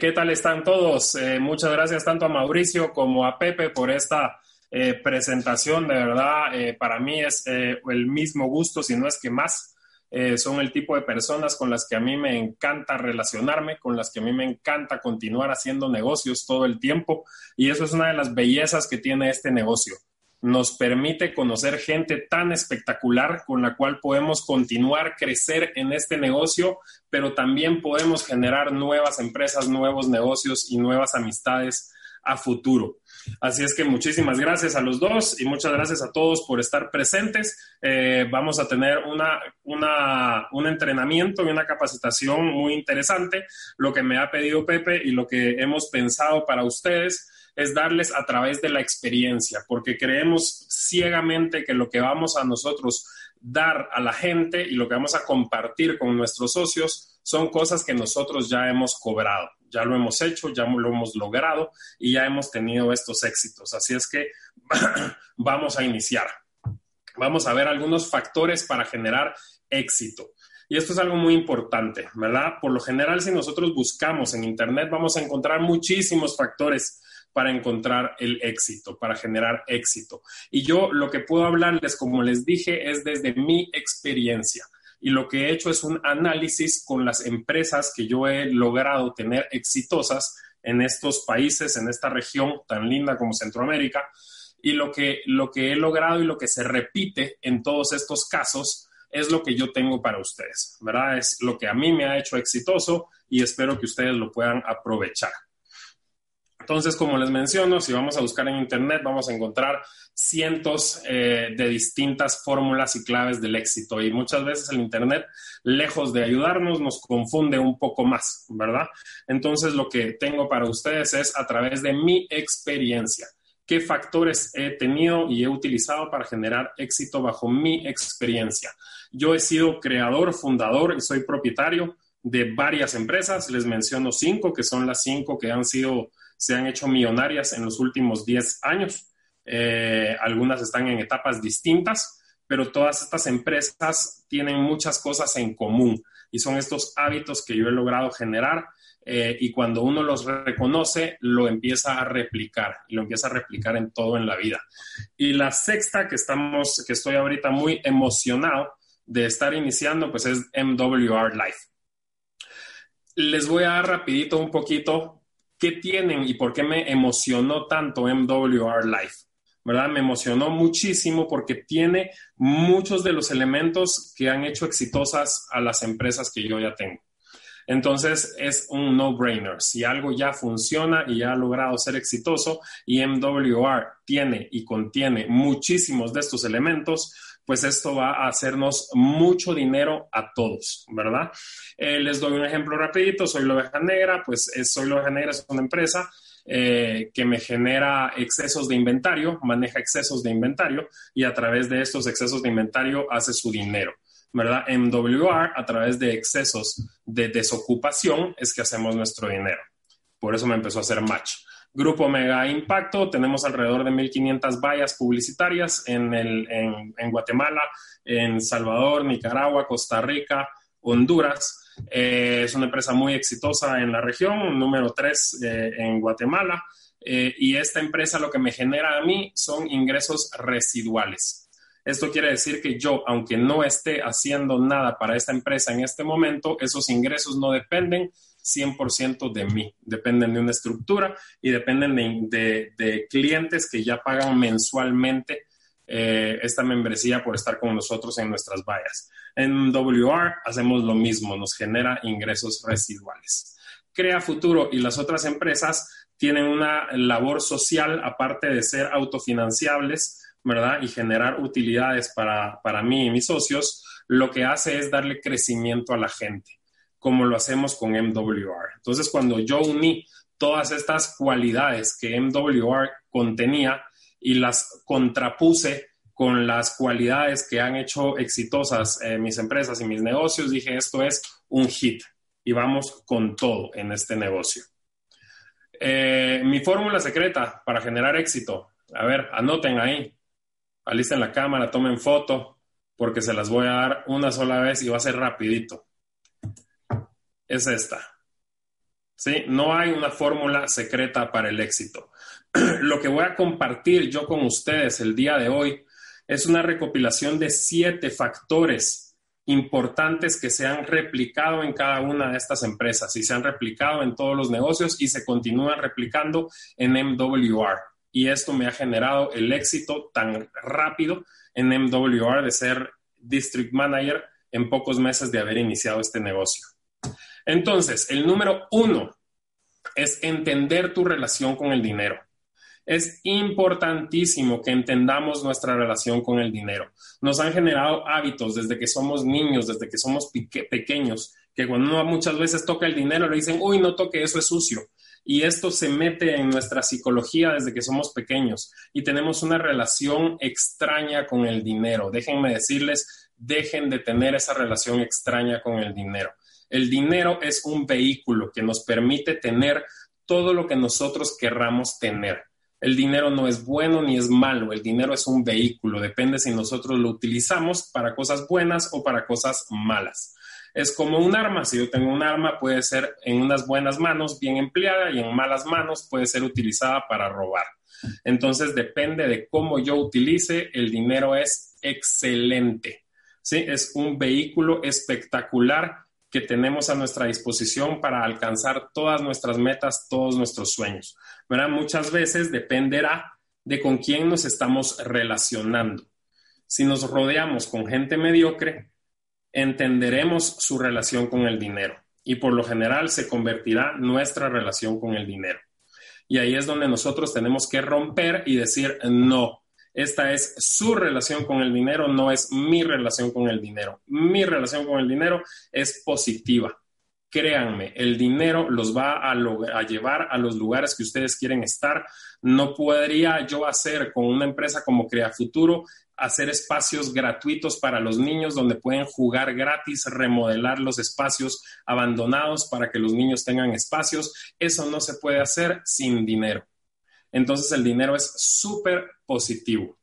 Eh, ¿Qué tal están todos? Eh, muchas gracias tanto a Mauricio como a Pepe por esta eh, presentación. De verdad, para mí es el mismo gusto, si no es que más. son el tipo de personas con las que a mí me encanta relacionarme, con las que a mí me encanta continuar haciendo negocios todo el tiempo. Y eso es una de las bellezas que tiene este negocio nos permite conocer gente tan espectacular con la cual podemos continuar, crecer en este negocio, pero también podemos generar nuevas empresas, nuevos negocios y nuevas amistades a futuro. Así es que muchísimas gracias a los dos y muchas gracias a todos por estar presentes. Eh, vamos a tener una, un entrenamiento y una capacitación muy interesante, lo que me ha pedido Pepe y lo que hemos pensado para ustedes es darles a través de la experiencia, porque creemos ciegamente que lo que vamos a nosotros dar a la gente y lo que vamos a compartir con nuestros socios son cosas que nosotros ya hemos cobrado, ya lo hemos hecho, ya lo hemos logrado y ya hemos tenido estos éxitos. Así es que vamos a iniciar. Vamos a ver algunos factores para generar éxito. Y esto es algo muy importante, ¿verdad? Por lo general, si nosotros buscamos en Internet, vamos a encontrar muchísimos factores para encontrar el éxito, para generar éxito. Y yo lo que puedo hablarles, como les dije, es desde mi experiencia. Y lo que he hecho es un análisis con las empresas que yo he logrado tener exitosas en estos países, en esta región tan linda como Centroamérica. Y lo que, lo que he logrado y lo que se repite en todos estos casos es lo que yo tengo para ustedes, ¿verdad? Es lo que a mí me ha hecho exitoso y espero que ustedes lo puedan aprovechar. Entonces, como les menciono, si vamos a buscar en Internet, vamos a encontrar cientos eh, de distintas fórmulas y claves del éxito. Y muchas veces el Internet, lejos de ayudarnos, nos confunde un poco más, ¿verdad? Entonces, lo que tengo para ustedes es a través de mi experiencia. ¿Qué factores he tenido y he utilizado para generar éxito bajo mi experiencia? Yo he sido creador, fundador y soy propietario de varias empresas. Les menciono cinco, que son las cinco que han sido se han hecho millonarias en los últimos 10 años. Eh, algunas están en etapas distintas, pero todas estas empresas tienen muchas cosas en común y son estos hábitos que yo he logrado generar eh, y cuando uno los reconoce, lo empieza a replicar y lo empieza a replicar en todo en la vida. Y la sexta que estamos, que estoy ahorita muy emocionado de estar iniciando, pues es MWR Life. Les voy a dar rapidito un poquito ¿qué tienen y por qué me emocionó tanto MWR Life? ¿Verdad? Me emocionó muchísimo porque tiene muchos de los elementos que han hecho exitosas a las empresas que yo ya tengo. Entonces es un no-brainer. Si algo ya funciona y ya ha logrado ser exitoso y MWR tiene y contiene muchísimos de estos elementos, pues esto va a hacernos mucho dinero a todos, ¿verdad? Eh, les doy un ejemplo rapidito, soy la oveja negra, pues Soy la oveja negra es una empresa eh, que me genera excesos de inventario, maneja excesos de inventario y a través de estos excesos de inventario hace su dinero. ¿verdad? MWR, a través de excesos de desocupación, es que hacemos nuestro dinero. Por eso me empezó a hacer match. Grupo Mega Impacto, tenemos alrededor de 1.500 vallas publicitarias en, Guatemala, en Salvador, Nicaragua, Costa Rica, Honduras. Eh, es una empresa muy exitosa en la región, número 3 eh, en Guatemala. Eh, y esta empresa lo que me genera a mí son ingresos residuales. Esto quiere decir que yo, aunque no esté haciendo nada para esta empresa en este momento, esos ingresos no dependen 100% de mí. Dependen de una estructura y dependen de, clientes que ya pagan mensualmente eh, esta membresía por estar con nosotros en nuestras vallas. En WR hacemos lo mismo, nos genera ingresos residuales. Crea Futuro y las otras empresas tienen una labor social aparte de ser autofinanciables, ¿verdad? Y generar utilidades para, para mí y mis socios, lo que hace es darle crecimiento a la gente como lo hacemos con MWR. Entonces, cuando yo uní todas estas cualidades que MWR contenía y las contrapuse con las cualidades que han hecho exitosas eh, mis empresas y mis negocios, dije, esto es un hit y vamos con todo en este negocio. Eh, mi fórmula secreta para generar éxito, a ver, anoten ahí, alisten la cámara, tomen foto, porque se las voy a dar una sola vez y va a ser rapidito es esta. ¿sí? No hay una fórmula secreta para el éxito. Lo que voy a compartir yo con ustedes el día de hoy es una recopilación de siete factores importantes que se han replicado en cada una de estas empresas y se han replicado en todos los negocios y se continúan replicando en MWR. Y esto me ha generado el éxito tan rápido en MWR de ser District Manager en pocos meses de haber iniciado este negocio. Entonces, el número uno es entender tu relación con el dinero. Es importantísimo que entendamos nuestra relación con el dinero. Nos han generado hábitos desde que somos niños, desde que somos pequeños, que cuando uno muchas veces toca el dinero le dicen, uy, no toque, eso es sucio. Y esto se mete en nuestra psicología desde que somos pequeños y tenemos una relación extraña con el dinero. Déjenme decirles, dejen de tener esa relación extraña con el dinero. El dinero es un vehículo que nos permite tener todo lo que nosotros querramos tener. El dinero no es bueno ni es malo, el dinero es un vehículo, depende si nosotros lo utilizamos para cosas buenas o para cosas malas. Es como un arma, si yo tengo un arma puede ser en unas buenas manos bien empleada y en malas manos puede ser utilizada para robar. Entonces depende de cómo yo utilice, el dinero es excelente. ¿sí? Es un vehículo espectacular que tenemos a nuestra disposición para alcanzar todas nuestras metas, todos nuestros sueños. ¿verdad? Muchas veces dependerá de con quién nos estamos relacionando. Si nos rodeamos con gente mediocre, entenderemos su relación con el dinero y por lo general se convertirá nuestra relación con el dinero. Y ahí es donde nosotros tenemos que romper y decir, no, esta es su relación con el dinero, no es mi relación con el dinero. Mi relación con el dinero es positiva. Créanme, el dinero los va a, llevar a los lugares que ustedes quieren estar. No podría yo hacer con una empresa como Crea Futuro hacer espacios gratuitos para los niños donde pueden jugar gratis, remodelar los espacios abandonados para que los niños tengan espacios. Eso no se puede hacer sin dinero. Entonces el dinero es súper positivo,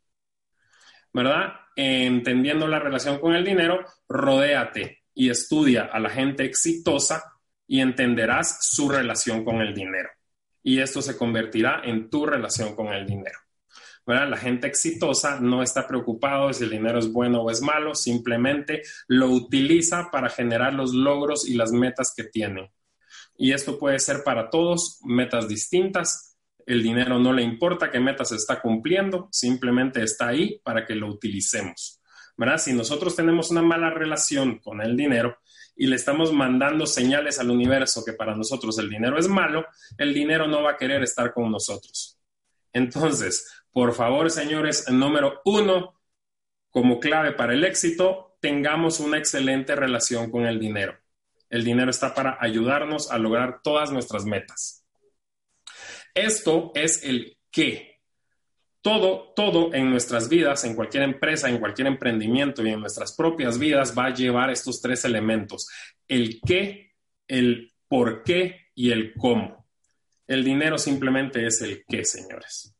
¿verdad? Entendiendo la relación con el dinero, rodéate y estudia a la gente exitosa y entenderás su relación con el dinero. Y esto se convertirá en tu relación con el dinero. ¿verdad? La gente exitosa no está preocupado si el dinero es bueno o es malo, simplemente lo utiliza para generar los logros y las metas que tiene. Y esto puede ser para todos, metas distintas, el dinero no le importa qué meta se está cumpliendo, simplemente está ahí para que lo utilicemos. ¿verdad? Si nosotros tenemos una mala relación con el dinero y le estamos mandando señales al universo que para nosotros el dinero es malo, el dinero no va a querer estar con nosotros. Entonces, por favor, señores, número uno, como clave para el éxito, tengamos una excelente relación con el dinero. El dinero está para ayudarnos a lograr todas nuestras metas. Esto es el qué. Todo, todo en nuestras vidas, en cualquier empresa, en cualquier emprendimiento y en nuestras propias vidas va a llevar estos tres elementos. El qué, el por qué y el cómo. El dinero simplemente es el qué, señores.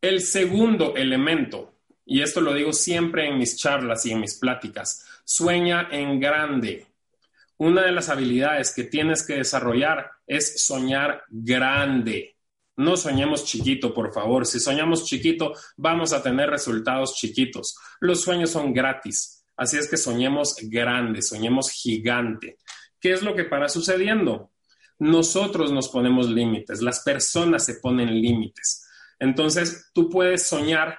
El segundo elemento, y esto lo digo siempre en mis charlas y en mis pláticas, sueña en grande una de las habilidades que tienes que desarrollar es soñar grande. No soñemos chiquito, por favor. Si soñamos chiquito, vamos a tener resultados chiquitos. Los sueños son gratis. Así es que soñemos grande, soñemos gigante. ¿Qué es lo que para sucediendo? Nosotros nos ponemos límites, las personas se ponen límites. Entonces, tú puedes soñar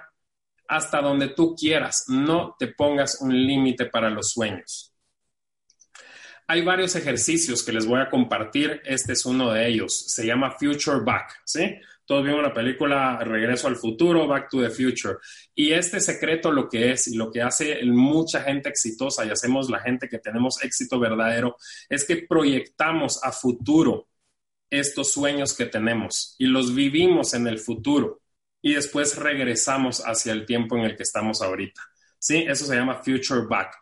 hasta donde tú quieras, no te pongas un límite para los sueños. Hay varios ejercicios que les voy a compartir. Este es uno de ellos. Se llama Future Back, ¿sí? Todos vimos la película Regreso al Futuro, Back to the Future. Y este secreto lo que es y lo que hace mucha gente exitosa y hacemos la gente que tenemos éxito verdadero es que proyectamos a futuro estos sueños que tenemos y los vivimos en el futuro y después regresamos hacia el tiempo en el que estamos ahorita. ¿Sí? Eso se llama Future Back.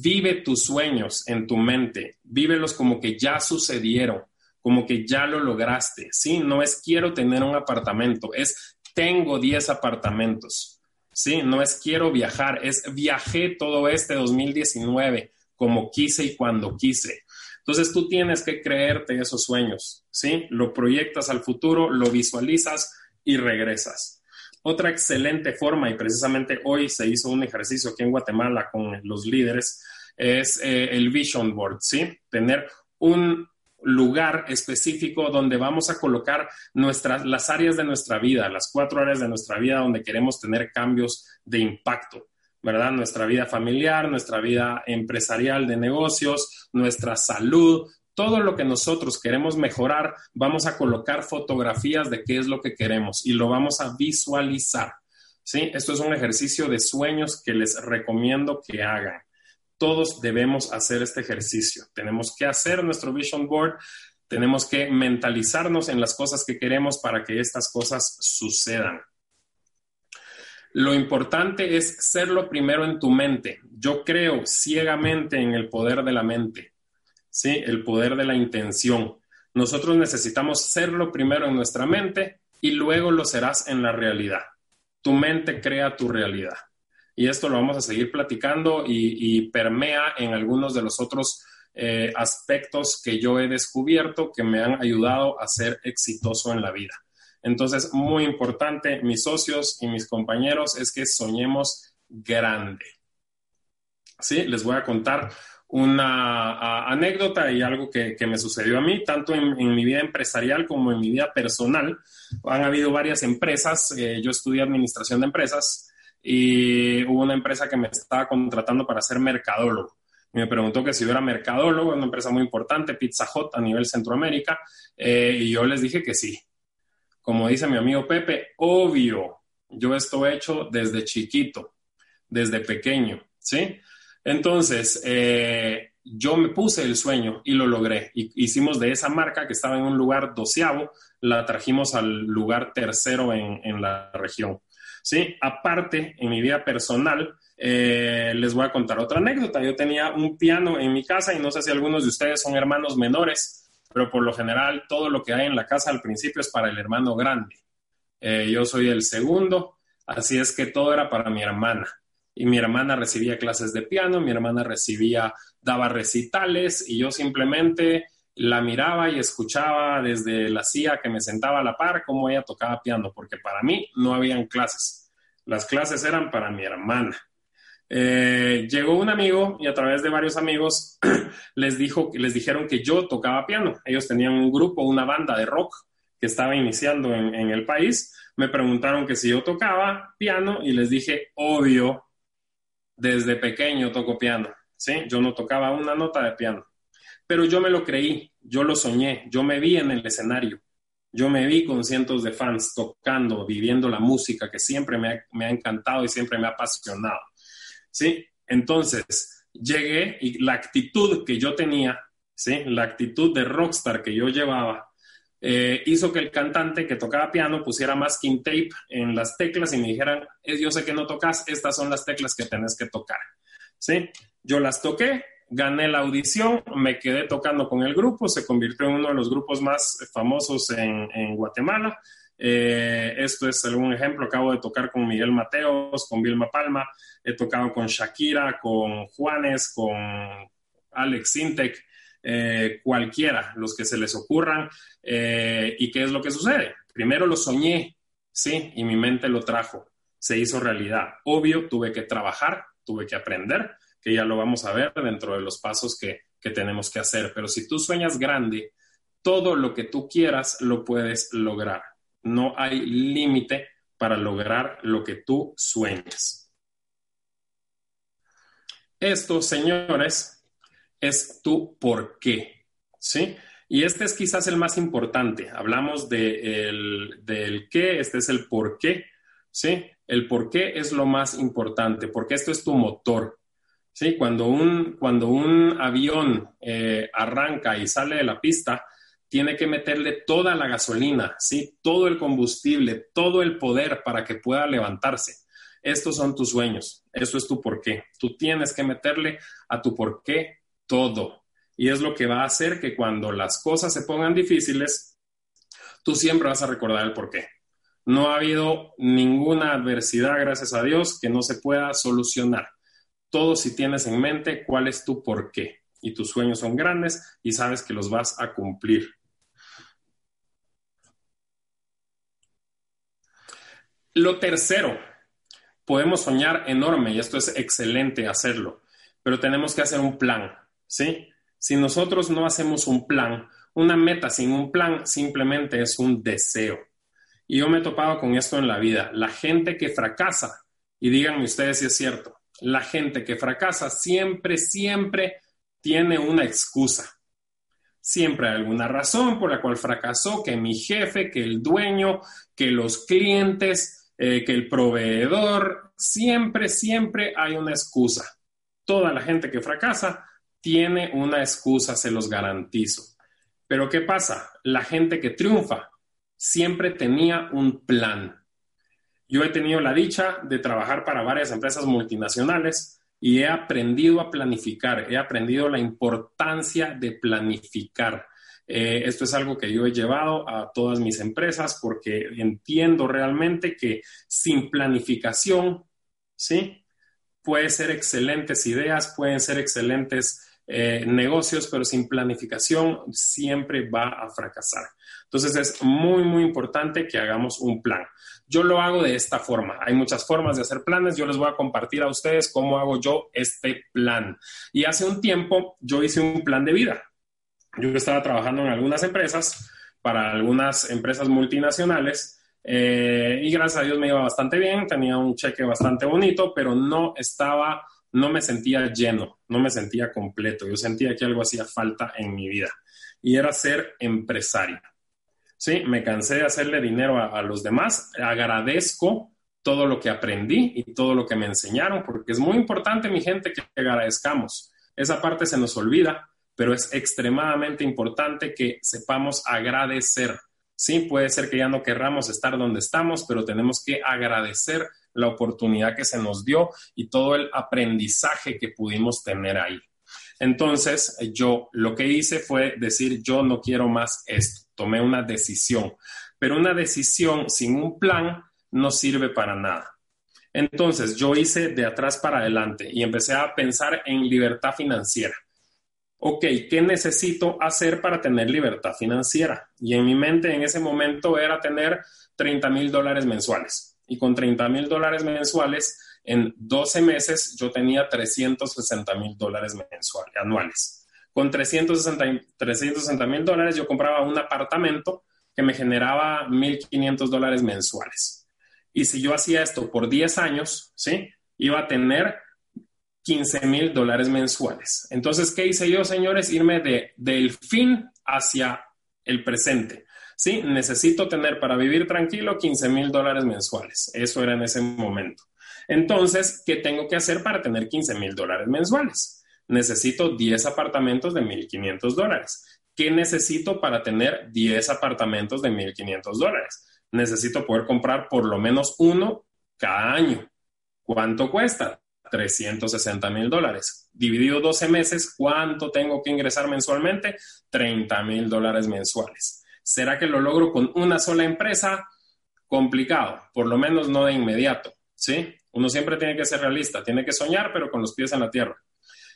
Vive tus sueños en tu mente, vívelos como que ya sucedieron, como que ya lo lograste. Sí, no es quiero tener un apartamento, es tengo 10 apartamentos. Sí, no es quiero viajar, es viajé todo este 2019 como quise y cuando quise. Entonces tú tienes que creerte esos sueños, ¿sí? Lo proyectas al futuro, lo visualizas y regresas. Otra excelente forma, y precisamente hoy se hizo un ejercicio aquí en Guatemala con los líderes, es eh, el Vision Board, ¿sí? Tener un lugar específico donde vamos a colocar nuestras, las áreas de nuestra vida, las cuatro áreas de nuestra vida donde queremos tener cambios de impacto. ¿verdad? Nuestra vida familiar, nuestra vida empresarial de negocios, nuestra salud, todo lo que nosotros queremos mejorar, vamos a colocar fotografías de qué es lo que queremos y lo vamos a visualizar. ¿sí? Esto es un ejercicio de sueños que les recomiendo que hagan. Todos debemos hacer este ejercicio. Tenemos que hacer nuestro vision board, tenemos que mentalizarnos en las cosas que queremos para que estas cosas sucedan. Lo importante es ser lo primero en tu mente. Yo creo ciegamente en el poder de la mente, ¿sí? El poder de la intención. Nosotros necesitamos ser lo primero en nuestra mente y luego lo serás en la realidad. Tu mente crea tu realidad y esto lo vamos a seguir platicando y, permea en algunos de los otros eh, aspectos que yo he descubierto que me han ayudado a ser exitoso en la vida. Entonces, muy importante, mis socios y mis compañeros, es que soñemos grande. Sí, les voy a contar una anécdota y algo que, me sucedió a mí, tanto en, mi vida empresarial como en mi vida personal. Han habido varias empresas, eh, yo estudié administración de empresas y hubo una empresa que me estaba contratando para ser mercadólogo. me preguntó que si yo era mercadólogo, una empresa muy importante, Pizza Hut a nivel Centroamérica, eh, y yo les dije que sí. Como dice mi amigo Pepe, obvio, yo esto he hecho desde chiquito, desde pequeño, ¿sí? Entonces, eh, yo me puse el sueño y lo logré. hicimos de esa marca que estaba en un lugar doceavo, la trajimos al lugar tercero en, en la región. ¿sí? Aparte, en mi vida personal, eh, les voy a contar otra anécdota. Yo tenía un piano en mi casa y no sé si algunos de ustedes son hermanos menores, pero por lo general todo lo que hay en la casa al principio es para el hermano grande. Eh, yo soy el segundo, así es que todo era para mi hermana. Y mi hermana recibía clases de piano, mi hermana recibía, daba recitales y yo simplemente la miraba y escuchaba desde la silla que me sentaba a la par cómo ella tocaba piano, porque para mí no habían clases. Las clases eran para mi hermana. Eh, llegó un amigo y a través de varios amigos les, dijo, les dijeron que yo tocaba piano. Ellos tenían un grupo, una banda de rock que estaba iniciando en, en el país. Me preguntaron que si yo tocaba piano y les dije, obvio, desde pequeño toco piano. ¿sí? Yo no tocaba una nota de piano pero yo me lo creí, yo lo soñé, yo me vi en el escenario, yo me vi con cientos de fans tocando, viviendo la música que siempre me ha, encantado y siempre me ha apasionado. ¿Sí? Entonces, llegué y la actitud que yo tenía, ¿sí? La actitud de rockstar que yo llevaba, eh, hizo que el cantante que tocaba piano pusiera masking tape en las teclas y me dijeran, yo sé que no tocas, estas son las teclas que tenés que tocar. ¿Sí? Yo las toqué, gané la audición, me quedé tocando con el grupo, se convirtió en uno de los grupos más famosos en, Guatemala. Eh, esto es algún ejemplo, acabo de tocar con Miguel Mateos, con Vilma Palma, he tocado con Shakira, con Juanes, con Alex Sintec, eh, cualquiera, los que se les ocurran. Eh, ¿Y qué es lo que sucede? Primero lo soñé, sí, y mi mente lo trajo, se hizo realidad. Obvio, tuve que trabajar, tuve que aprender, que ya lo vamos a ver dentro de los pasos que, tenemos que hacer. Pero si tú sueñas grande, todo lo que tú quieras lo puedes lograr. No hay límite para lograr lo que tú sueñas. Esto, señores, es tu por qué, ¿sí? Y este es quizás el más importante. Hablamos del qué, este es el por qué, ¿sí? El por qué es lo más importante, porque esto es tu motor. Sí, cuando un, cuando un avión eh, arranca y sale de la pista, tiene que meterle toda la gasolina, ¿sí? todo el combustible, todo el poder para que pueda levantarse. Estos son tus sueños, eso es tu porqué. Tú tienes que meterle a tu porqué todo. Y es lo que va a hacer que cuando las cosas se pongan difíciles, tú siempre vas a recordar el porqué. No ha habido ninguna adversidad, gracias a Dios, que no se pueda solucionar todo si tienes en mente cuál es tu por qué. y tus sueños son grandes y sabes que los vas a cumplir. Lo tercero, podemos soñar enorme y esto es excelente hacerlo, pero tenemos que hacer un plan, ¿sí? Si nosotros no hacemos un plan, una meta sin un plan simplemente es un deseo. Y yo me he topado con esto en la vida. La gente que fracasa, y díganme ustedes si es cierto, la gente que fracasa siempre, siempre tiene una excusa. Siempre hay alguna razón por la cual fracasó, que mi jefe, que el dueño, que los clientes, eh, que el proveedor, siempre, siempre hay una excusa. Toda la gente que fracasa tiene una excusa, se los garantizo. Pero ¿qué pasa? La gente que triunfa siempre tenía un plan. Yo he tenido la dicha de trabajar para varias empresas multinacionales y he aprendido a planificar, he aprendido la importancia de planificar. Eh, esto es algo que yo he llevado a todas mis empresas porque entiendo realmente que sin planificación, ¿sí? Puede ser excelentes ideas, pueden ser excelentes eh, negocios, pero sin planificación siempre va a fracasar. Entonces es muy, muy importante que hagamos un plan. Yo lo hago de esta forma. Hay muchas formas de hacer planes. Yo les voy a compartir a ustedes cómo hago yo este plan. Y hace un tiempo yo hice un plan de vida. Yo estaba trabajando en algunas empresas, para algunas empresas multinacionales, eh, y gracias a Dios me iba bastante bien, tenía un cheque bastante bonito, pero no estaba no me sentía lleno, no me sentía completo. Yo sentía que algo hacía falta en mi vida y era ser empresario. Sí, me cansé de hacerle dinero a, los demás. Agradezco todo lo que aprendí y todo lo que me enseñaron, porque es muy importante, mi gente, que agradezcamos. Esa parte se nos olvida, pero es extremadamente importante que sepamos agradecer. Sí, puede ser que ya no querramos estar donde estamos, pero tenemos que agradecer la oportunidad que se nos dio y todo el aprendizaje que pudimos tener ahí. Entonces, yo lo que hice fue decir, yo no quiero más esto. Tomé una decisión, pero una decisión sin un plan no sirve para nada. Entonces, yo hice de atrás para adelante y empecé a pensar en libertad financiera. Ok, ¿qué necesito hacer para tener libertad financiera? Y en mi mente en ese momento era tener 30 mil dólares mensuales y con 30 mil dólares mensuales, en 12 meses yo tenía 360 mil dólares mensuales, anuales. Con 360 mil dólares yo compraba un apartamento que me generaba 1.500 dólares mensuales. Y si yo hacía esto por 10 años, ¿sí? Iba a tener 15 mil dólares mensuales. Entonces, ¿qué hice yo, señores? Irme de, del fin hacia el presente. Sí, necesito tener para vivir tranquilo 15 mil dólares mensuales. Eso era en ese momento. Entonces, ¿qué tengo que hacer para tener 15 mil dólares mensuales? Necesito 10 apartamentos de 1.500 dólares. ¿Qué necesito para tener 10 apartamentos de 1.500 dólares? Necesito poder comprar por lo menos uno cada año. ¿Cuánto cuesta? 360 mil dólares. Dividido 12 meses, ¿cuánto tengo que ingresar mensualmente? 30 mil dólares mensuales. ¿Será que lo logro con una sola empresa? Complicado, por lo menos no de inmediato, ¿sí? Uno siempre tiene que ser realista, tiene que soñar, pero con los pies en la tierra.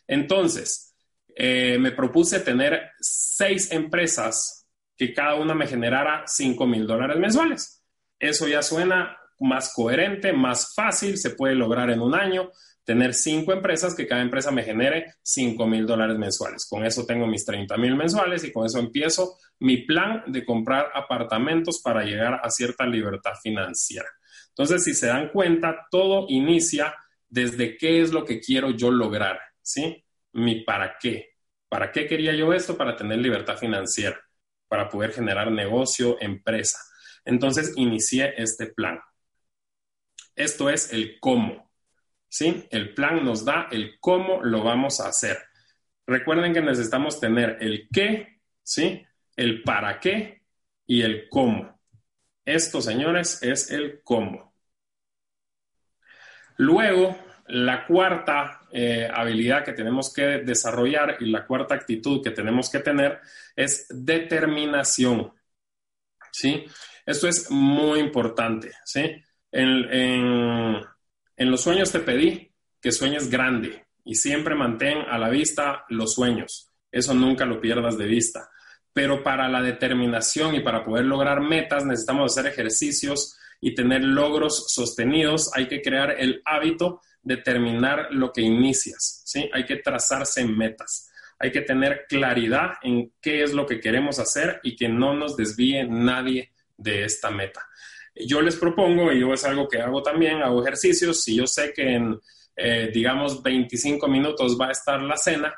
Entonces, eh, me propuse tener seis empresas que cada una me generara 5 mil dólares mensuales. Eso ya suena más coherente, más fácil, se puede lograr en un año tener cinco empresas que cada empresa me genere 5 mil dólares mensuales. Con eso tengo mis 30 mil mensuales y con eso empiezo mi plan de comprar apartamentos para llegar a cierta libertad financiera. Entonces, si se dan cuenta, todo inicia desde qué es lo que quiero yo lograr, ¿sí? Mi para qué. ¿Para qué quería yo esto? Para tener libertad financiera, para poder generar negocio, empresa. Entonces, inicié este plan. Esto es el cómo. ¿Sí? El plan nos da el cómo lo vamos a hacer. Recuerden que necesitamos tener el qué, ¿sí? El para qué y el cómo. Esto, señores, es el cómo. Luego, la cuarta eh, habilidad que tenemos que desarrollar y la cuarta actitud que tenemos que tener es determinación. ¿Sí? Esto es muy importante, ¿sí? en, en los sueños te pedí que sueñes grande, y siempre mantén a la vista los sueños. Eso nunca lo pierdas de vista. Pero para la determinación y para poder lograr metas necesitamos hacer ejercicios y tener logros sostenidos. Hay que crear el hábito de terminar lo que inicias. ¿sí? Hay que trazarse metas. Hay que tener claridad en qué es lo que queremos hacer y que no nos desvíe nadie de esta meta. Yo les propongo, y yo es algo que hago también, hago ejercicios, si yo sé que en, eh, digamos, 25 minutos va a estar la cena,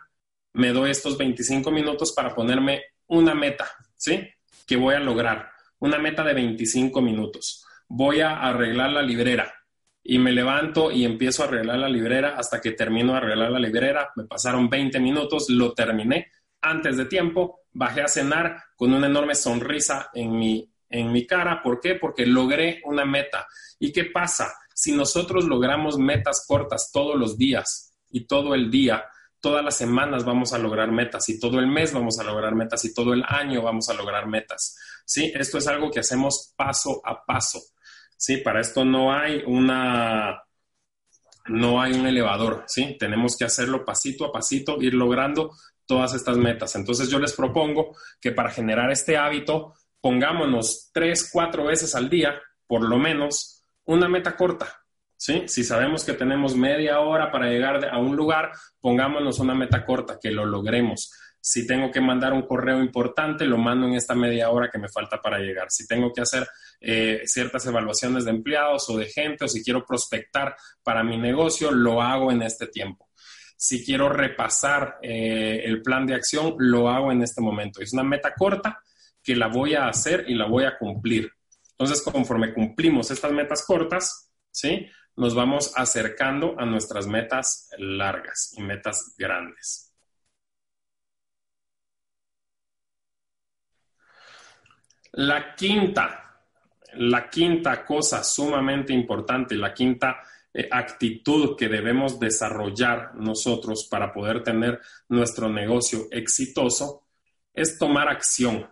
me doy estos 25 minutos para ponerme una meta, ¿sí? Que voy a lograr, una meta de 25 minutos. Voy a arreglar la librera y me levanto y empiezo a arreglar la librera hasta que termino de arreglar la librera. Me pasaron 20 minutos, lo terminé antes de tiempo, bajé a cenar con una enorme sonrisa en mi, en mi cara. ¿Por qué? Porque logré una meta. ¿Y qué pasa? Si nosotros logramos metas cortas todos los días y todo el día, todas las semanas vamos a lograr metas y todo el mes vamos a lograr metas y todo el año vamos a lograr metas. ¿Sí? Esto es algo que hacemos paso a paso. ¿Sí? Para esto no hay una no hay un elevador, ¿sí? Tenemos que hacerlo pasito a pasito, ir logrando todas estas metas. Entonces yo les propongo que para generar este hábito pongámonos tres, cuatro veces al día, por lo menos, una meta corta, ¿sí? Si sabemos que tenemos media hora para llegar a un lugar, pongámonos una meta corta, que lo logremos. Si tengo que mandar un correo importante, lo mando en esta media hora que me falta para llegar. Si tengo que hacer eh, ciertas evaluaciones de empleados o de gente, o si quiero prospectar para mi negocio, lo hago en este tiempo. Si quiero repasar eh, el plan de acción, lo hago en este momento. Es una meta corta que la voy a hacer y la voy a cumplir. Entonces, conforme cumplimos estas metas cortas, ¿sí? nos vamos acercando a nuestras metas largas y metas grandes. La quinta, la quinta cosa sumamente importante, la quinta eh, actitud que debemos desarrollar nosotros para poder tener nuestro negocio exitoso es tomar acción.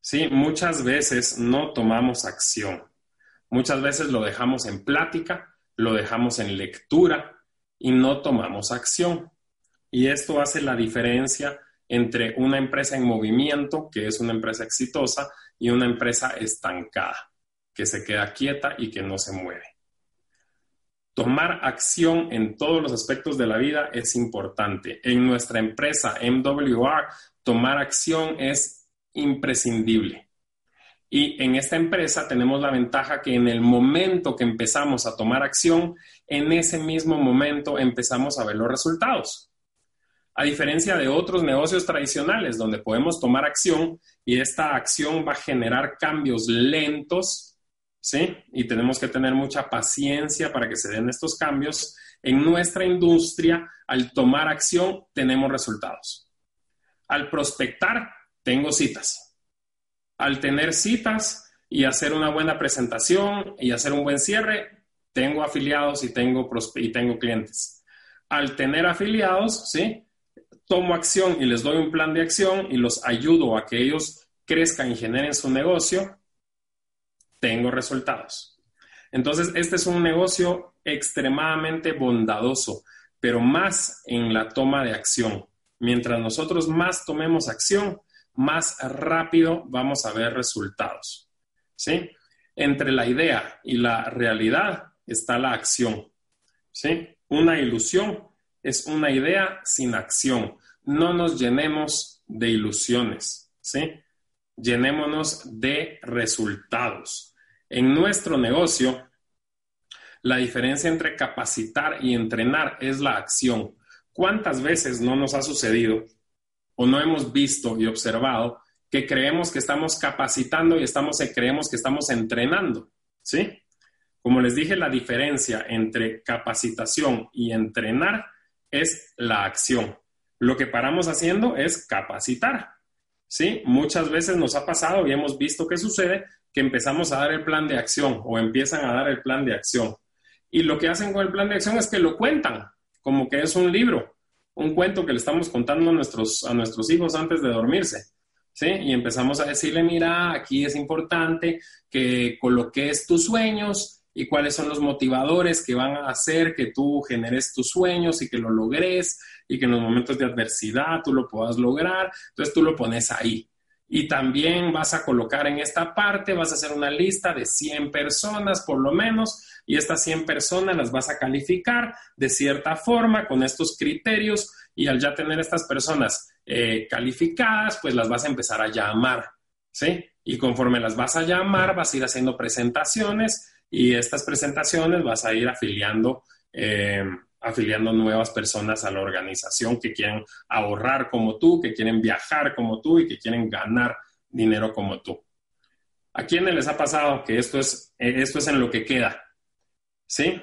Sí, muchas veces no tomamos acción. Muchas veces lo dejamos en plática, lo dejamos en lectura y no tomamos acción. Y esto hace la diferencia entre una empresa en movimiento, que es una empresa exitosa, y una empresa estancada, que se queda quieta y que no se mueve. Tomar acción en todos los aspectos de la vida es importante. En nuestra empresa MWR, tomar acción es imprescindible. Y en esta empresa tenemos la ventaja que en el momento que empezamos a tomar acción, en ese mismo momento empezamos a ver los resultados. A diferencia de otros negocios tradicionales donde podemos tomar acción y esta acción va a generar cambios lentos, ¿sí? Y tenemos que tener mucha paciencia para que se den estos cambios. En nuestra industria, al tomar acción, tenemos resultados. Al prospectar, tengo citas al tener citas y hacer una buena presentación y hacer un buen cierre, tengo afiliados y tengo, y tengo clientes. Al tener afiliados, ¿sí? Tomo acción y les doy un plan de acción y los ayudo a que ellos crezcan y generen su negocio, tengo resultados. Entonces, este es un negocio extremadamente bondadoso, pero más en la toma de acción. Mientras nosotros más tomemos acción, más rápido vamos a ver resultados. ¿Sí? Entre la idea y la realidad está la acción. ¿Sí? Una ilusión es una idea sin acción. No nos llenemos de ilusiones. ¿Sí? Llenémonos de resultados. En nuestro negocio, la diferencia entre capacitar y entrenar es la acción. ¿Cuántas veces no nos ha sucedido o no hemos visto y observado que creemos que estamos capacitando y estamos, creemos que estamos entrenando, ¿sí? Como les dije, la diferencia entre capacitación y entrenar es la acción. Lo que paramos haciendo es capacitar, ¿sí? Muchas veces nos ha pasado y hemos visto que sucede que empezamos a dar el plan de acción o empiezan a dar el plan de acción. Y lo que hacen con el plan de acción es que lo cuentan, como que es un libro un cuento que le estamos contando a nuestros, a nuestros hijos antes de dormirse. ¿Sí? Y empezamos a decirle, mira, aquí es importante que coloques tus sueños y cuáles son los motivadores que van a hacer que tú generes tus sueños y que lo logres y que en los momentos de adversidad tú lo puedas lograr. Entonces tú lo pones ahí. Y también vas a colocar en esta parte, vas a hacer una lista de 100 personas por lo menos, y estas 100 personas las vas a calificar de cierta forma con estos criterios, y al ya tener estas personas eh, calificadas, pues las vas a empezar a llamar, ¿sí? Y conforme las vas a llamar, vas a ir haciendo presentaciones y estas presentaciones vas a ir afiliando, eh, afiliando nuevas personas a la organización que quieren ahorrar como tú, que quieren viajar como tú y que quieren ganar dinero como tú. ¿A quiénes les ha pasado que esto es, esto es en lo que queda? ¿Sí?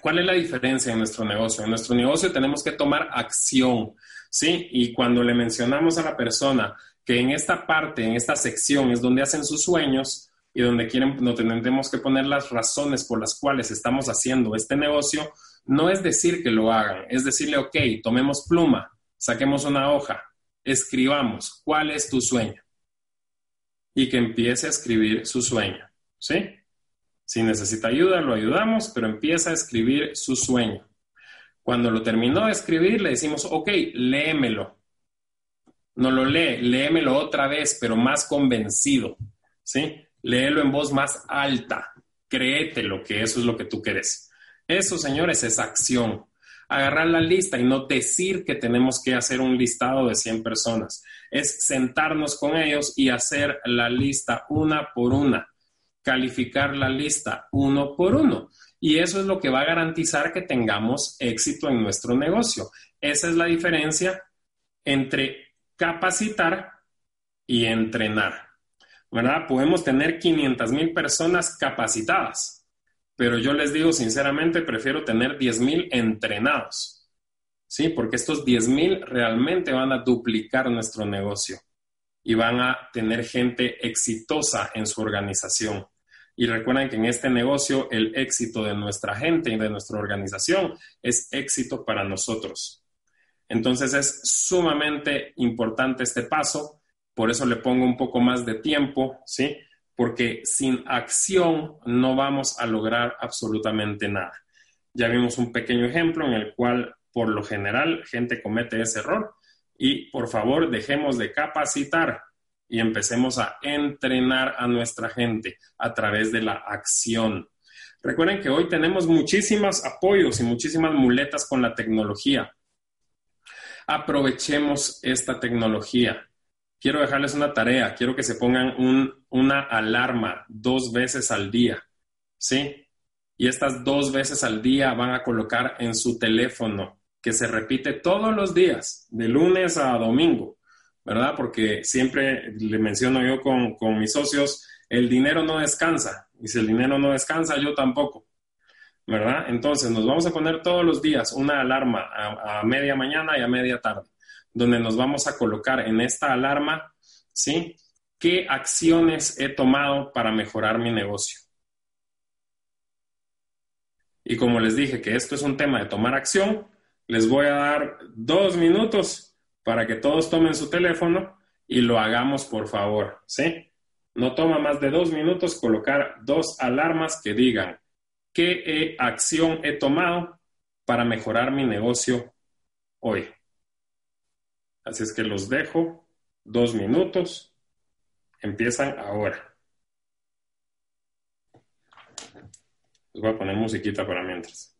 ¿Cuál es la diferencia en nuestro negocio? En nuestro negocio tenemos que tomar acción, ¿sí? Y cuando le mencionamos a la persona que en esta parte, en esta sección es donde hacen sus sueños, y donde quieren, no tenemos que poner las razones por las cuales estamos haciendo este negocio, no es decir que lo hagan, es decirle, ok, tomemos pluma, saquemos una hoja, escribamos, ¿cuál es tu sueño? Y que empiece a escribir su sueño, ¿sí? Si necesita ayuda, lo ayudamos, pero empieza a escribir su sueño. Cuando lo terminó de escribir, le decimos, ok, léemelo. No lo lee, léemelo otra vez, pero más convencido, ¿sí? léelo en voz más alta, créetelo que eso es lo que tú quieres. Eso, señores, es acción. Agarrar la lista y no decir que tenemos que hacer un listado de 100 personas. Es sentarnos con ellos y hacer la lista una por una, calificar la lista uno por uno. Y eso es lo que va a garantizar que tengamos éxito en nuestro negocio. Esa es la diferencia entre capacitar y entrenar. ¿verdad? Podemos tener 500 mil personas capacitadas, pero yo les digo sinceramente, prefiero tener 10 mil entrenados, ¿sí? Porque estos 10 mil realmente van a duplicar nuestro negocio y van a tener gente exitosa en su organización. Y recuerden que en este negocio el éxito de nuestra gente y de nuestra organización es éxito para nosotros. Entonces es sumamente importante este paso por eso le pongo un poco más de tiempo, ¿sí? Porque sin acción no vamos a lograr absolutamente nada. Ya vimos un pequeño ejemplo en el cual, por lo general, gente comete ese error y por favor dejemos de capacitar y empecemos a entrenar a nuestra gente a través de la acción. Recuerden que hoy tenemos muchísimos apoyos y muchísimas muletas con la tecnología. Aprovechemos esta tecnología quiero dejarles una tarea, quiero que se pongan una alarma dos veces al día, ¿sí? Y estas dos veces al día van a colocar en su teléfono, que se repite todos los días, de lunes a domingo, ¿verdad? Porque siempre le menciono yo con, mis socios, el dinero no descansa, y si el dinero no descansa, yo tampoco. ¿verdad? Entonces nos vamos a poner todos los días una alarma a, media mañana y a media tarde donde nos vamos a colocar en esta alarma, ¿sí? ¿Qué acciones he tomado para mejorar mi negocio? Y como les dije que esto es un tema de tomar acción, les voy a dar dos minutos para que todos tomen su teléfono y lo hagamos, por favor, ¿sí? No toma más de dos minutos colocar dos alarmas que digan qué acción he tomado para mejorar mi negocio hoy. Así es que los dejo dos minutos. Empiezan ahora. Les voy a poner musiquita para mientras.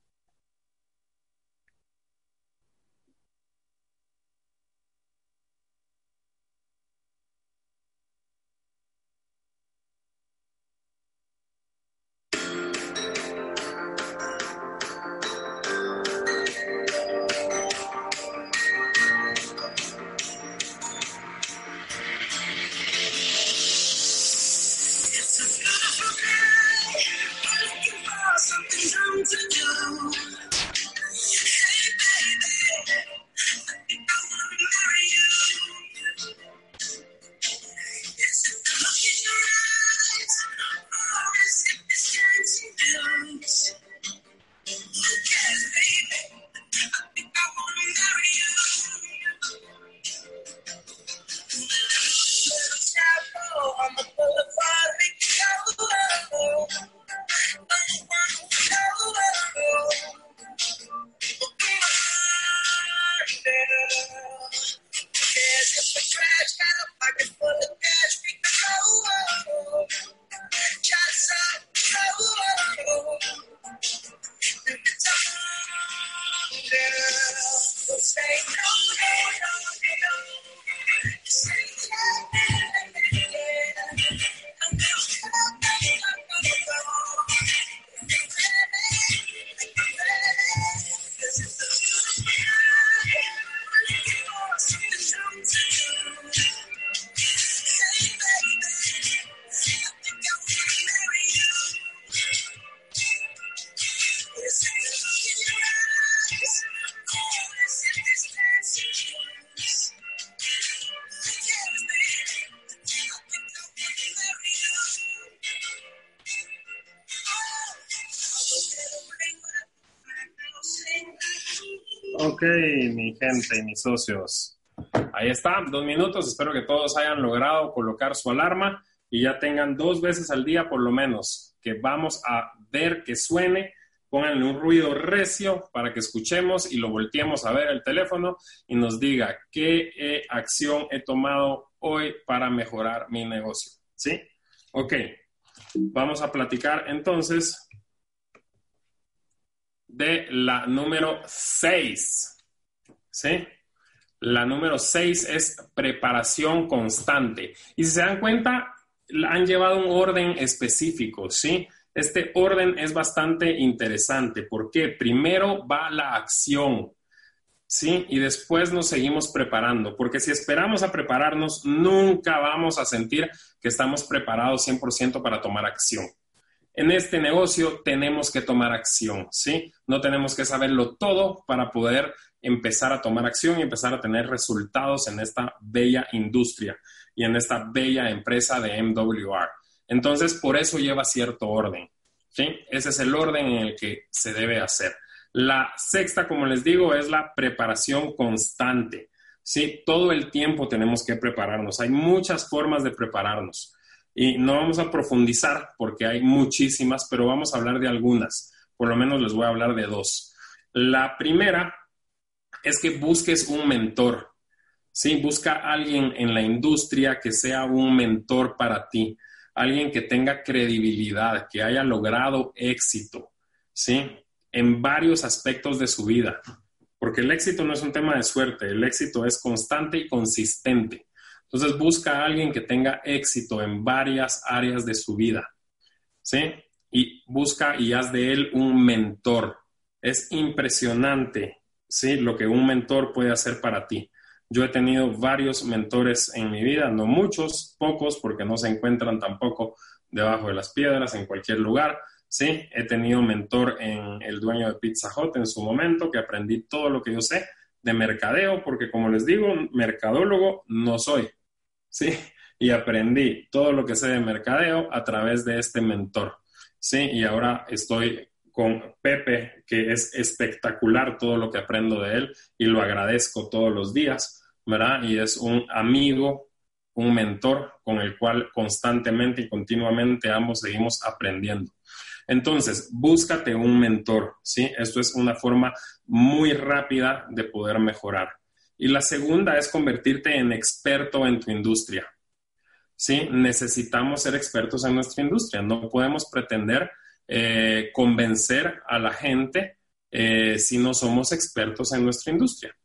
Ok, mi gente y mis socios. Ahí está, dos minutos. Espero que todos hayan logrado colocar su alarma y ya tengan dos veces al día por lo menos que vamos a ver que suene. Pónganle un ruido recio para que escuchemos y lo volteemos a ver el teléfono y nos diga qué eh, acción he tomado hoy para mejorar mi negocio. ¿Sí? Ok. Vamos a platicar entonces de la número 6. ¿Sí? La número 6 es preparación constante. Y si se dan cuenta, han llevado un orden específico, ¿sí? Este orden es bastante interesante porque primero va la acción, ¿sí? Y después nos seguimos preparando, porque si esperamos a prepararnos, nunca vamos a sentir que estamos preparados 100% para tomar acción. En este negocio tenemos que tomar acción, ¿sí? No tenemos que saberlo todo para poder empezar a tomar acción y empezar a tener resultados en esta bella industria y en esta bella empresa de MWR. Entonces, por eso lleva cierto orden, ¿sí? Ese es el orden en el que se debe hacer. La sexta, como les digo, es la preparación constante, ¿sí? Todo el tiempo tenemos que prepararnos. Hay muchas formas de prepararnos. Y no vamos a profundizar porque hay muchísimas, pero vamos a hablar de algunas. Por lo menos les voy a hablar de dos. La primera es que busques un mentor. Sí, busca alguien en la industria que sea un mentor para ti, alguien que tenga credibilidad, que haya logrado éxito, ¿sí? En varios aspectos de su vida. Porque el éxito no es un tema de suerte, el éxito es constante y consistente. Entonces busca a alguien que tenga éxito en varias áreas de su vida, ¿sí? Y busca y haz de él un mentor. Es impresionante, ¿sí? Lo que un mentor puede hacer para ti. Yo he tenido varios mentores en mi vida, no muchos, pocos, porque no se encuentran tampoco debajo de las piedras, en cualquier lugar. Sí, he tenido mentor en el dueño de Pizza Hut en su momento, que aprendí todo lo que yo sé de mercadeo, porque como les digo, mercadólogo no soy. ¿Sí? Y aprendí todo lo que sé de mercadeo a través de este mentor, ¿sí? Y ahora estoy con Pepe, que es espectacular todo lo que aprendo de él y lo agradezco todos los días, ¿verdad? Y es un amigo, un mentor con el cual constantemente y continuamente ambos seguimos aprendiendo. Entonces, búscate un mentor, ¿sí? Esto es una forma muy rápida de poder mejorar. Y la segunda es convertirte en experto en tu industria. Sí, necesitamos ser expertos en nuestra industria. No podemos pretender eh, convencer a la gente eh, si no somos expertos en nuestra industria.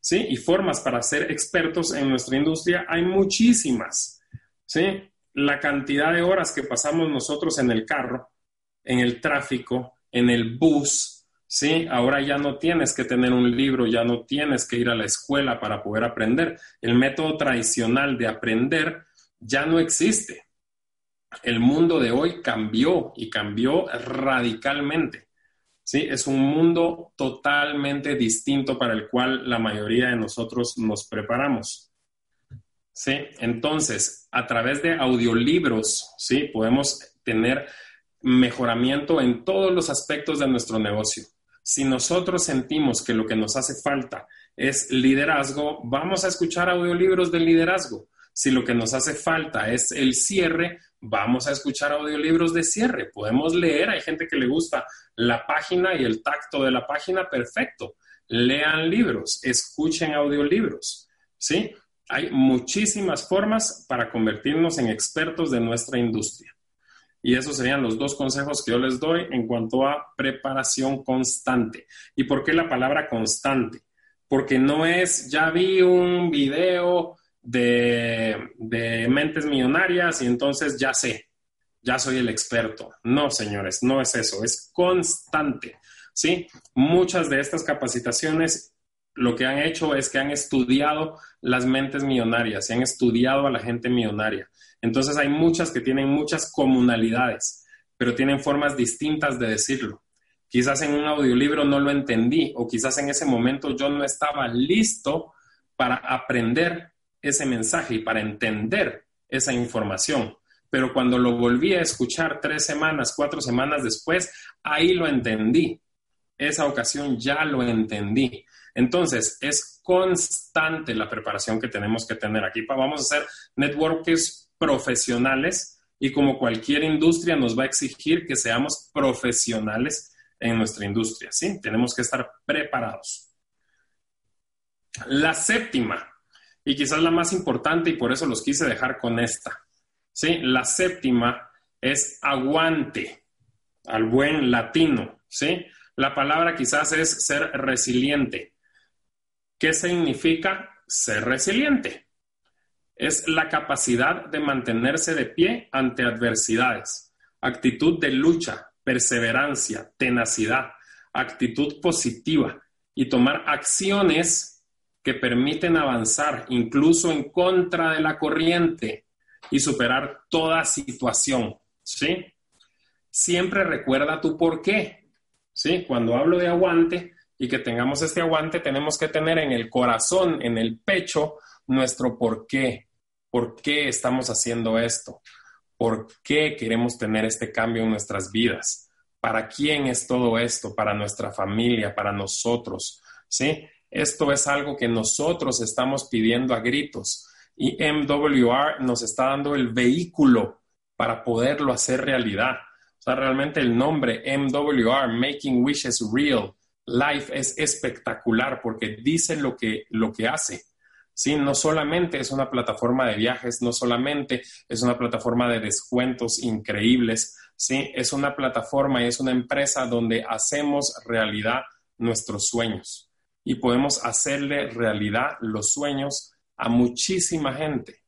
Sí, y formas para ser expertos en nuestra industria hay muchísimas. Sí, la cantidad de horas que pasamos nosotros en el carro, en el tráfico, en el bus, ¿sí? Ahora ya no tienes que tener un libro, ya no tienes que ir a la escuela para poder aprender. El método tradicional de aprender ya no existe. El mundo de hoy cambió y cambió radicalmente. ¿sí? Es un mundo totalmente distinto para el cual la mayoría de nosotros nos preparamos. ¿sí? Entonces, a través de audiolibros, ¿sí? podemos tener mejoramiento en todos los aspectos de nuestro negocio. Si nosotros sentimos que lo que nos hace falta es liderazgo, vamos a escuchar audiolibros de liderazgo. Si lo que nos hace falta es el cierre, vamos a escuchar audiolibros de cierre. Podemos leer, hay gente que le gusta la página y el tacto de la página, perfecto. Lean libros, escuchen audiolibros. ¿Sí? Hay muchísimas formas para convertirnos en expertos de nuestra industria. Y esos serían los dos consejos que yo les doy en cuanto a preparación constante. ¿Y por qué la palabra constante? Porque no es, ya vi un video de, de mentes millonarias y entonces ya sé, ya soy el experto. No, señores, no es eso, es constante. ¿sí? Muchas de estas capacitaciones lo que han hecho es que han estudiado las mentes millonarias, se han estudiado a la gente millonaria. Entonces hay muchas que tienen muchas comunalidades, pero tienen formas distintas de decirlo. Quizás en un audiolibro no lo entendí o quizás en ese momento yo no estaba listo para aprender ese mensaje y para entender esa información. Pero cuando lo volví a escuchar tres semanas, cuatro semanas después, ahí lo entendí. Esa ocasión ya lo entendí. Entonces, es constante la preparación que tenemos que tener aquí. Vamos a ser networkers profesionales y como cualquier industria nos va a exigir que seamos profesionales en nuestra industria, ¿sí? Tenemos que estar preparados. La séptima, y quizás la más importante y por eso los quise dejar con esta, ¿sí? La séptima es aguante, al buen latino, ¿sí? La palabra quizás es ser resiliente. ¿Qué significa ser resiliente? Es la capacidad de mantenerse de pie ante adversidades, actitud de lucha, perseverancia, tenacidad, actitud positiva y tomar acciones que permiten avanzar incluso en contra de la corriente y superar toda situación, ¿sí? Siempre recuerda tu por qué, ¿sí? Cuando hablo de aguante y que tengamos este aguante, tenemos que tener en el corazón, en el pecho, nuestro por qué. ¿Por qué estamos haciendo esto? ¿Por qué queremos tener este cambio en nuestras vidas? ¿Para quién es todo esto? Para nuestra familia, para nosotros, ¿sí? Esto es algo que nosotros estamos pidiendo a gritos y MWR nos está dando el vehículo para poderlo hacer realidad. O sea, realmente el nombre MWR, Making Wishes Real, Life es espectacular porque dice lo que, lo que hace. ¿sí? No solamente es una plataforma de viajes, no solamente es una plataforma de descuentos increíbles, ¿sí? Es una plataforma y es una empresa donde hacemos realidad nuestros sueños y podemos hacerle realidad los sueños a muchísima gente.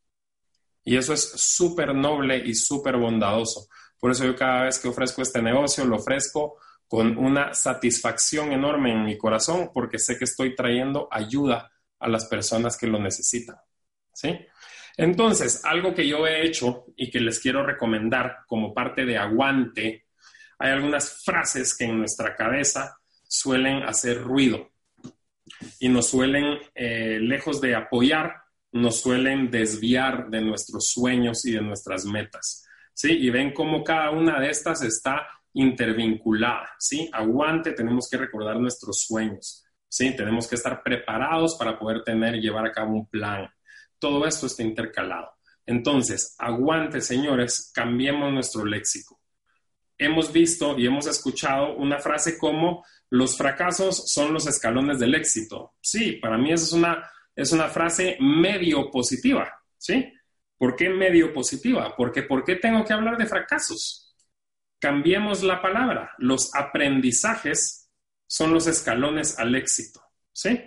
Y eso es súper noble y súper bondadoso. Por eso yo cada vez que ofrezco este negocio lo ofrezco con una satisfacción enorme en mi corazón porque sé que estoy trayendo ayuda a las personas que lo necesitan. ¿Sí? Entonces, algo que yo he hecho y que les quiero recomendar como parte de aguante, hay algunas frases que en nuestra cabeza suelen hacer ruido y nos suelen, eh, lejos de apoyar, nos suelen desviar de nuestros sueños y de nuestras metas. ¿Sí? Y ven cómo cada una de estas está intervinculada. ¿Sí? Aguante, tenemos que recordar nuestros sueños. ¿sí? Tenemos que estar preparados para poder tener y llevar a cabo un plan. Todo esto está intercalado. Entonces, aguante, señores, cambiemos nuestro léxico. Hemos visto y hemos escuchado una frase como los fracasos son los escalones del éxito. Sí, para mí esa es una, es una frase medio positiva, ¿sí? ¿Por qué medio positiva? Porque ¿por qué tengo que hablar de fracasos? Cambiemos la palabra. Los aprendizajes son los escalones al éxito, ¿sí?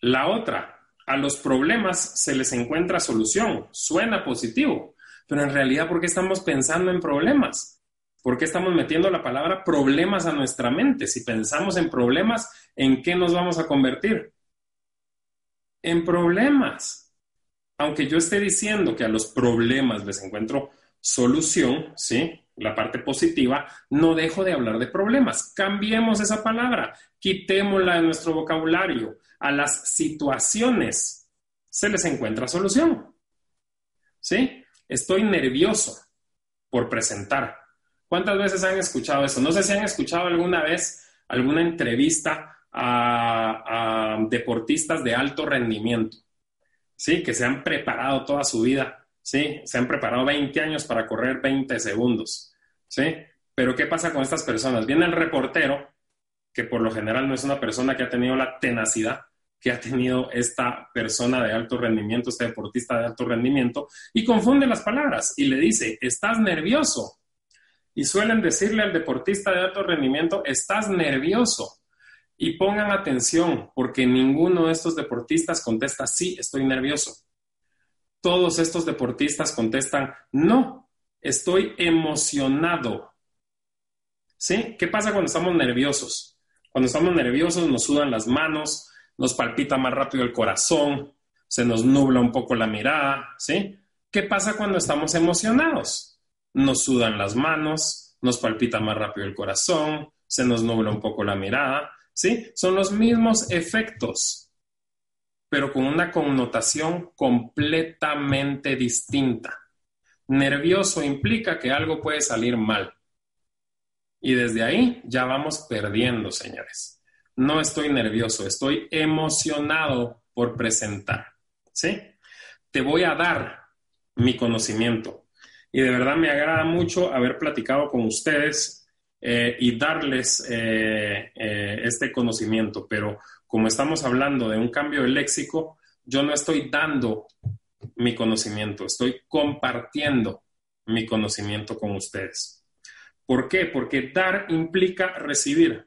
La otra, a los problemas se les encuentra solución, suena positivo, pero en realidad, ¿por qué estamos pensando en problemas? ¿Por qué estamos metiendo la palabra problemas a nuestra mente? Si pensamos en problemas, ¿en qué nos vamos a convertir? En problemas. Aunque yo esté diciendo que a los problemas les encuentro solución, ¿sí? La parte positiva, no dejo de hablar de problemas. Cambiemos esa palabra, quitémosla de nuestro vocabulario. A las situaciones se les encuentra solución. ¿Sí? Estoy nervioso por presentar. ¿Cuántas veces han escuchado eso? No sé si han escuchado alguna vez alguna entrevista a, a deportistas de alto rendimiento, ¿sí? Que se han preparado toda su vida ¿sí? Se han preparado 20 años para correr 20 segundos, ¿sí? Pero ¿qué pasa con estas personas? Viene el reportero, que por lo general no es una persona que ha tenido la tenacidad que ha tenido esta persona de alto rendimiento, este deportista de alto rendimiento, y confunde las palabras y le dice, estás nervioso. Y suelen decirle al deportista de alto rendimiento, estás nervioso. Y pongan atención, porque ninguno de estos deportistas contesta, sí, estoy nervioso todos estos deportistas contestan, no, estoy emocionado. ¿Sí? ¿Qué pasa cuando estamos nerviosos? Cuando estamos nerviosos nos sudan las manos, nos palpita más rápido el corazón, se nos nubla un poco la mirada, ¿sí? ¿Qué pasa cuando estamos emocionados? Nos sudan las manos, nos palpita más rápido el corazón, se nos nubla un poco la mirada, ¿sí? Son los mismos efectos pero con una connotación completamente distinta. Nervioso implica que algo puede salir mal. Y desde ahí ya vamos perdiendo, señores. no estoy nervioso, estoy emocionado por presentar. ¿Sí? Te voy a dar mi conocimiento. Y de verdad me agrada mucho haber platicado con ustedes eh, y darles eh, eh, este conocimiento. Pero como estamos hablando de un cambio de léxico, yo no estoy dando mi conocimiento, estoy compartiendo mi conocimiento con ustedes. ¿Por qué? Porque dar implica recibir.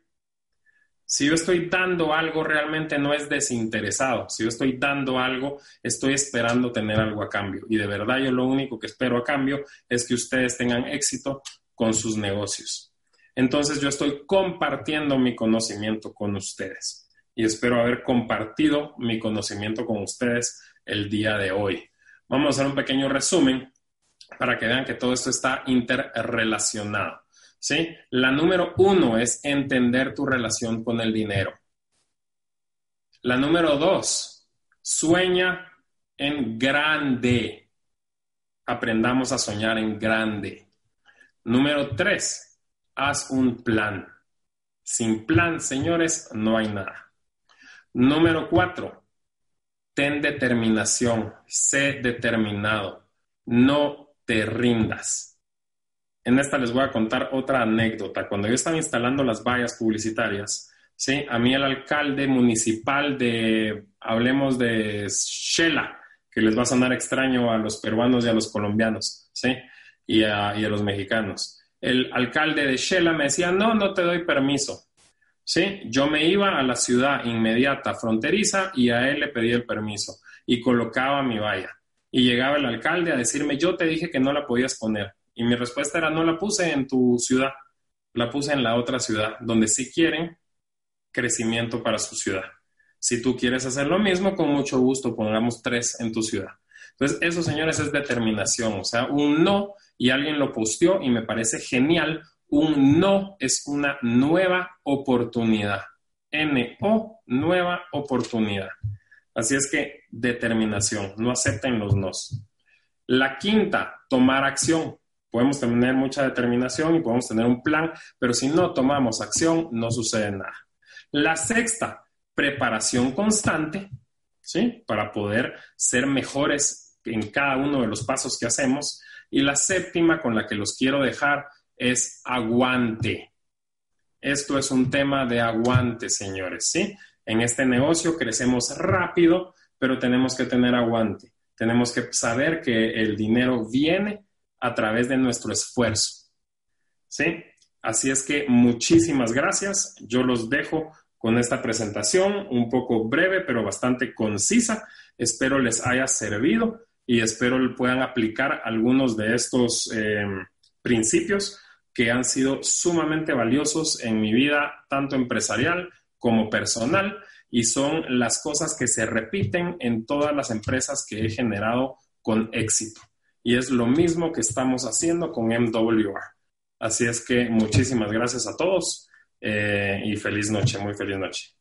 Si yo estoy dando algo, realmente no es desinteresado. Si yo estoy dando algo, estoy esperando tener algo a cambio. Y de verdad yo lo único que espero a cambio es que ustedes tengan éxito con sus negocios. Entonces yo estoy compartiendo mi conocimiento con ustedes. Y espero haber compartido mi conocimiento con ustedes el día de hoy. Vamos a hacer un pequeño resumen para que vean que todo esto está interrelacionado. ¿sí? La número uno es entender tu relación con el dinero. La número dos, sueña en grande. Aprendamos a soñar en grande. Número tres, haz un plan. Sin plan, señores, no hay nada. Número cuatro, ten determinación, sé determinado, no te rindas. En esta les voy a contar otra anécdota. Cuando yo estaba instalando las vallas publicitarias, ¿sí? a mí el alcalde municipal de, hablemos de Shela, que les va a sonar extraño a los peruanos y a los colombianos, ¿sí? y, a, y a los mexicanos. El alcalde de Shela me decía, no, no te doy permiso. ¿Sí? Yo me iba a la ciudad inmediata fronteriza y a él le pedí el permiso y colocaba mi valla. Y llegaba el alcalde a decirme, yo te dije que no la podías poner. Y mi respuesta era, no la puse en tu ciudad, la puse en la otra ciudad, donde sí quieren crecimiento para su ciudad. Si tú quieres hacer lo mismo, con mucho gusto pongamos tres en tu ciudad. Entonces, eso, señores, es determinación. O sea, un no, y alguien lo posteó y me parece genial, un no es una nueva oportunidad. N-O, nueva oportunidad. Así es que determinación, no acepten los nos. La quinta, tomar acción. Podemos tener mucha determinación y podemos tener un plan, pero si no tomamos acción, no sucede nada. La sexta, preparación constante, ¿sí? Para poder ser mejores en cada uno de los pasos que hacemos. Y la séptima con la que los quiero dejar es aguante. Esto es un tema de aguante, señores, ¿sí? En este negocio crecemos rápido, pero tenemos que tener aguante. Tenemos que saber que el dinero viene a través de nuestro esfuerzo. ¿Sí? Así es que muchísimas gracias. Yo los dejo con esta presentación, un poco breve, pero bastante concisa. Espero les haya servido y espero puedan aplicar algunos de estos em, principios que han sido sumamente valiosos en mi vida, tanto empresarial como personal, y son las cosas que se repiten en todas las empresas que he generado con éxito. Y es lo mismo que estamos haciendo con MWR. Así es que muchísimas gracias a todos eh, y feliz noche, muy feliz noche.